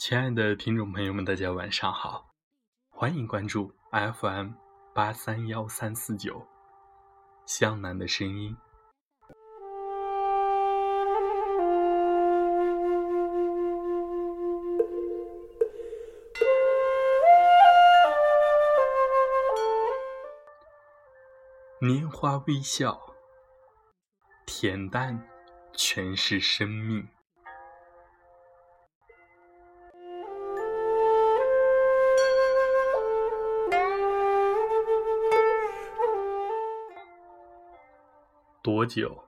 亲爱的听众朋友们，大家晚上好，欢迎关注 FM 八三幺三四九湘南的声音。年华微笑，恬淡全是生命。多久，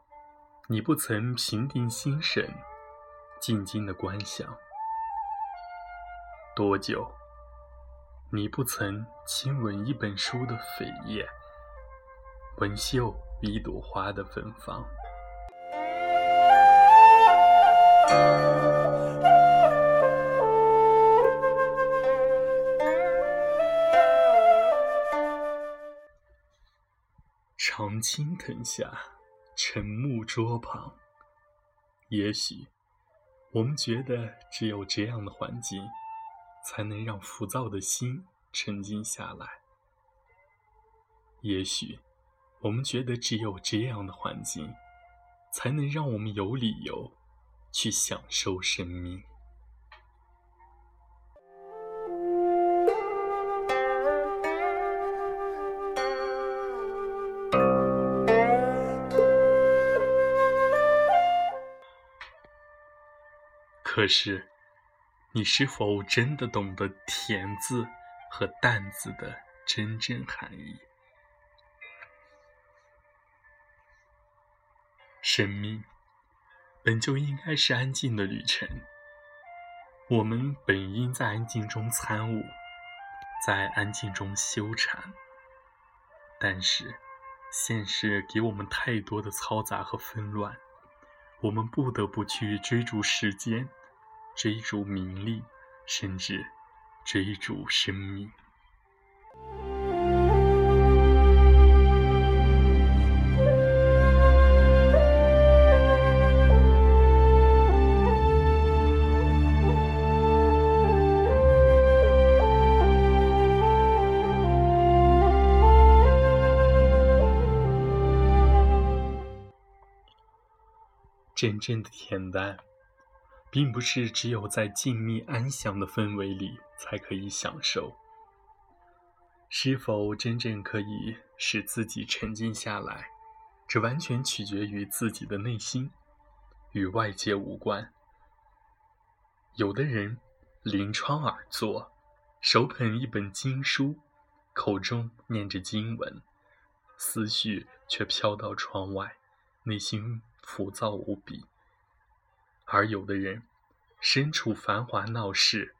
你不曾平定心神，静静的观想？多久，你不曾亲吻一本书的扉页，闻嗅一朵花的芬芳？常青藤下。沉木桌旁，也许我们觉得只有这样的环境，才能让浮躁的心沉静下来。也许我们觉得只有这样的环境，才能让我们有理由去享受生命。可是，你是否真的懂得“甜”字和“淡”字的真正含义？生命本就应该是安静的旅程，我们本应在安静中参悟，在安静中修禅。但是，现实给我们太多的嘈杂和纷乱，我们不得不去追逐时间。追逐名利，甚至追逐生命。真正的恬淡。并不是只有在静谧安详的氛围里才可以享受。是否真正可以使自己沉静下来，这完全取决于自己的内心，与外界无关。有的人临窗而坐，手捧一本经书，口中念着经文，思绪却飘到窗外，内心浮躁无比。而有的人，身处繁华闹市，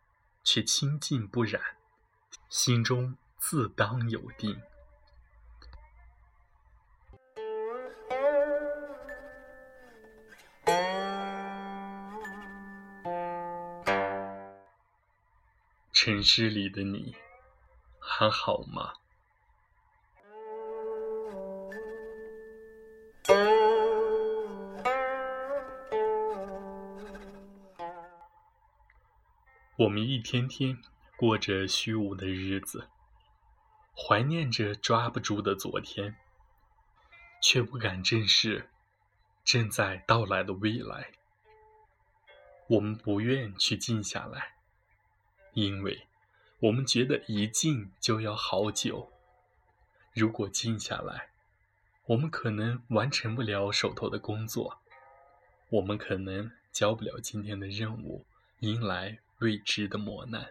却清静不染，心中自当有定。城市里的你，还好吗？我们一天天过着虚无的日子，怀念着抓不住的昨天，却不敢正视正在到来的未来。我们不愿去静下来，因为我们觉得一静就要好久。如果静下来，我们可能完成不了手头的工作，我们可能交不了今天的任务，迎来。未知的磨难。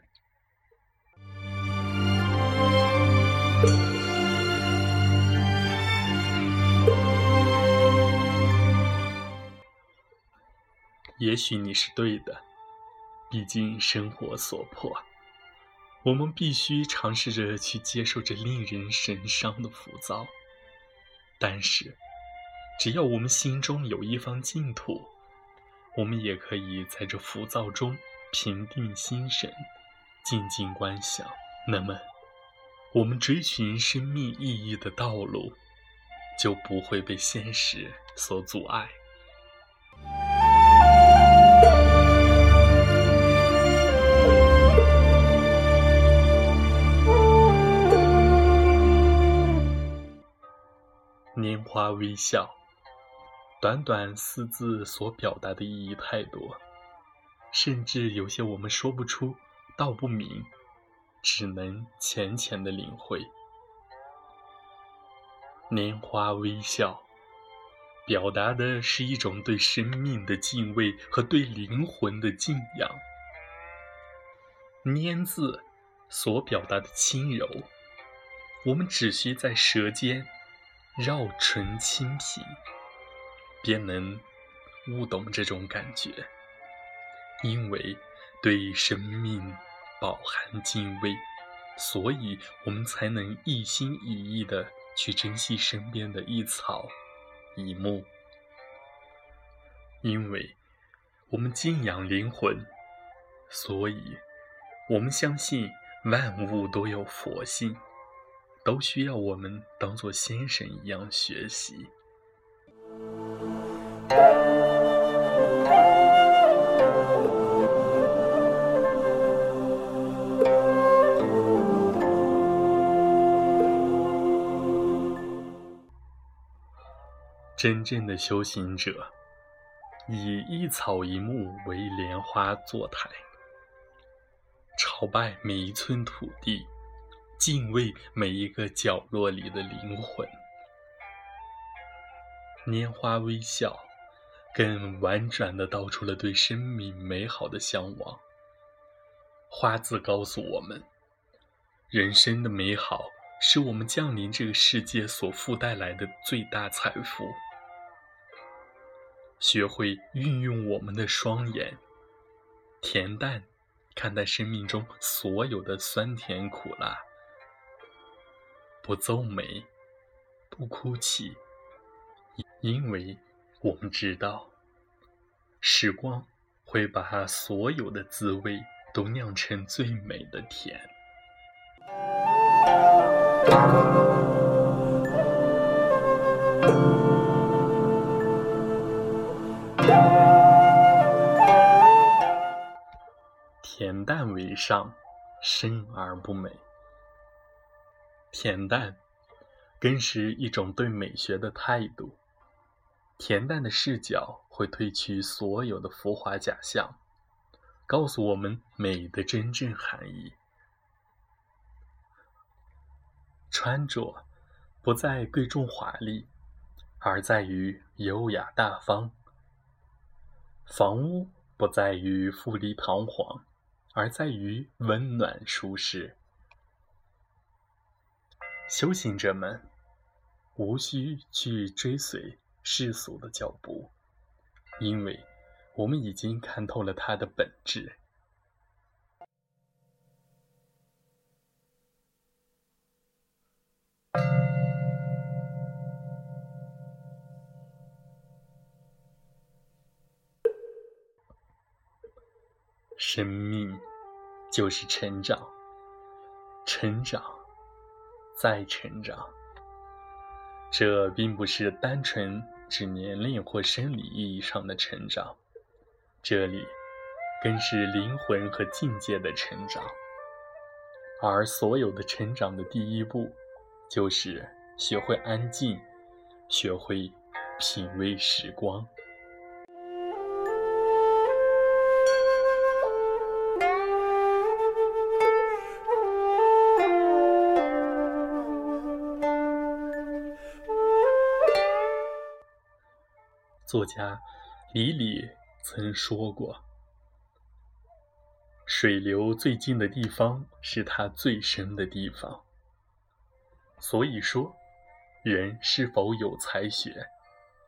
也许你是对的，毕竟生活所迫，我们必须尝试着去接受这令人神伤的浮躁。但是，只要我们心中有一方净土，我们也可以在这浮躁中。平定心神静静观想。那么我们追寻生命意义的道路就不会被现实所阻碍。年华微笑短短四字所表达的意义太多甚至有些我们说不出、道不明，只能浅浅的领会。拈花微笑，表达的是一种对生命的敬畏和对灵魂的敬仰。拈字所表达的轻柔，我们只需在舌尖。绕唇轻品，便能悟懂这种感觉。因为对生命饱含敬畏，所以我们才能一心一意的去珍惜身边的一草一木。因为我们敬仰灵魂，所以我们相信万物都有佛性。都需要我们当做先生一样学习。真正的修行者，以一草一木为莲花坐台，朝拜每一寸土地。敬畏每一个角落里的灵魂，拈花微笑，更婉转的道出了对生命美好的向往。花字告诉我们，人生的美好是我们降临这个世界所附带来的最大财富。学会运用我们的双眼，恬淡看待生命中所有的酸甜苦辣。不皱眉，不哭泣，因为我们知道，时光会把所有的滋味都酿成最美的甜。恬淡为上，生而不美。恬淡，更是一种对美学的态度。恬淡的视角会褪去所有的浮华假象，告诉我们美的真正含义。穿着不在贵重华丽，而在于优雅大方；房屋不在于富丽堂皇，而在于温暖舒适。修行者们无需去追随世俗的脚步，因为我们已经看透了它的本质。生命就是成长，成长。再成长，这并不是单纯指年龄或生理意义上的成长，这里更是灵魂和境界的成长。而所有的成长的第一步，就是学会安静，学会品味时光。作家李李曾说过：“水流最近的地方是它最深的地方。”所以说，人是否有才学，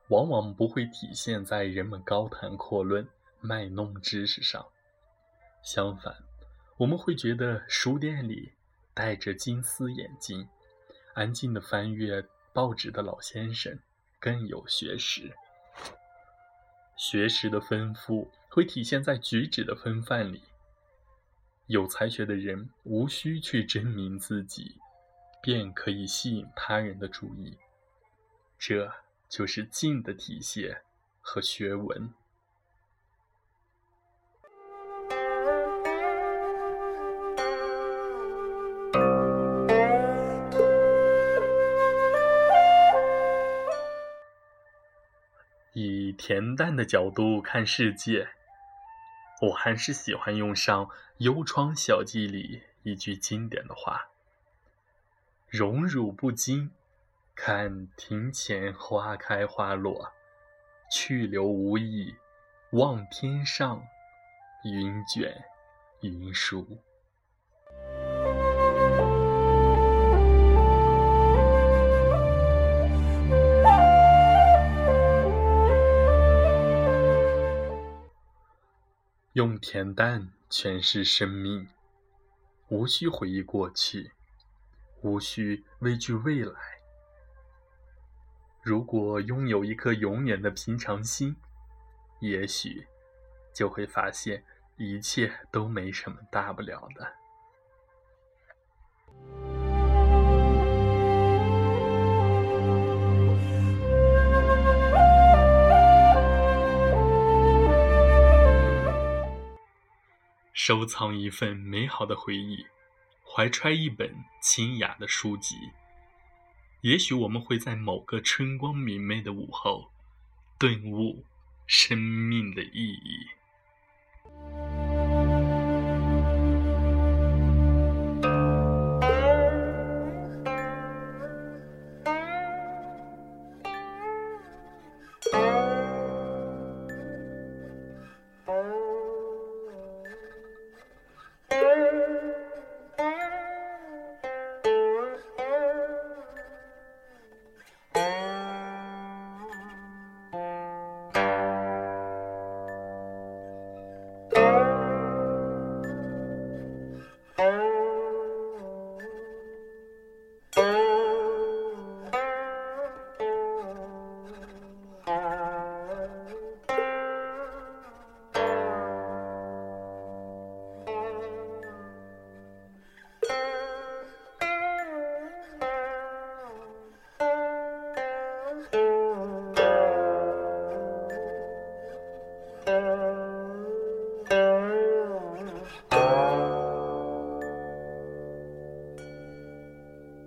往往不会体现在人们高谈阔论、卖弄知识上。相反，我们会觉得书店里戴着金丝眼镜、安静的翻阅报纸的老先生更有学识。学识的丰富会体现在举止的风范里。有才学的人无需去证明自己，便可以吸引他人的注意。这就是静的体现和学文。以恬淡的角度看世界，我还是喜欢用上《幽窗小记》里一句经典的话：“荣辱不惊，看庭前花开花落；去留无意，望天上云卷云舒。”用恬淡诠释生命，无需回忆过去，无需畏惧未来。如果拥有一颗永远的平常心，也许就会发现一切都没什么大不了的。收藏一份美好的回忆，怀揣一本清雅的书籍，也许我们会在某个春光明媚的午后，顿悟生命的意义。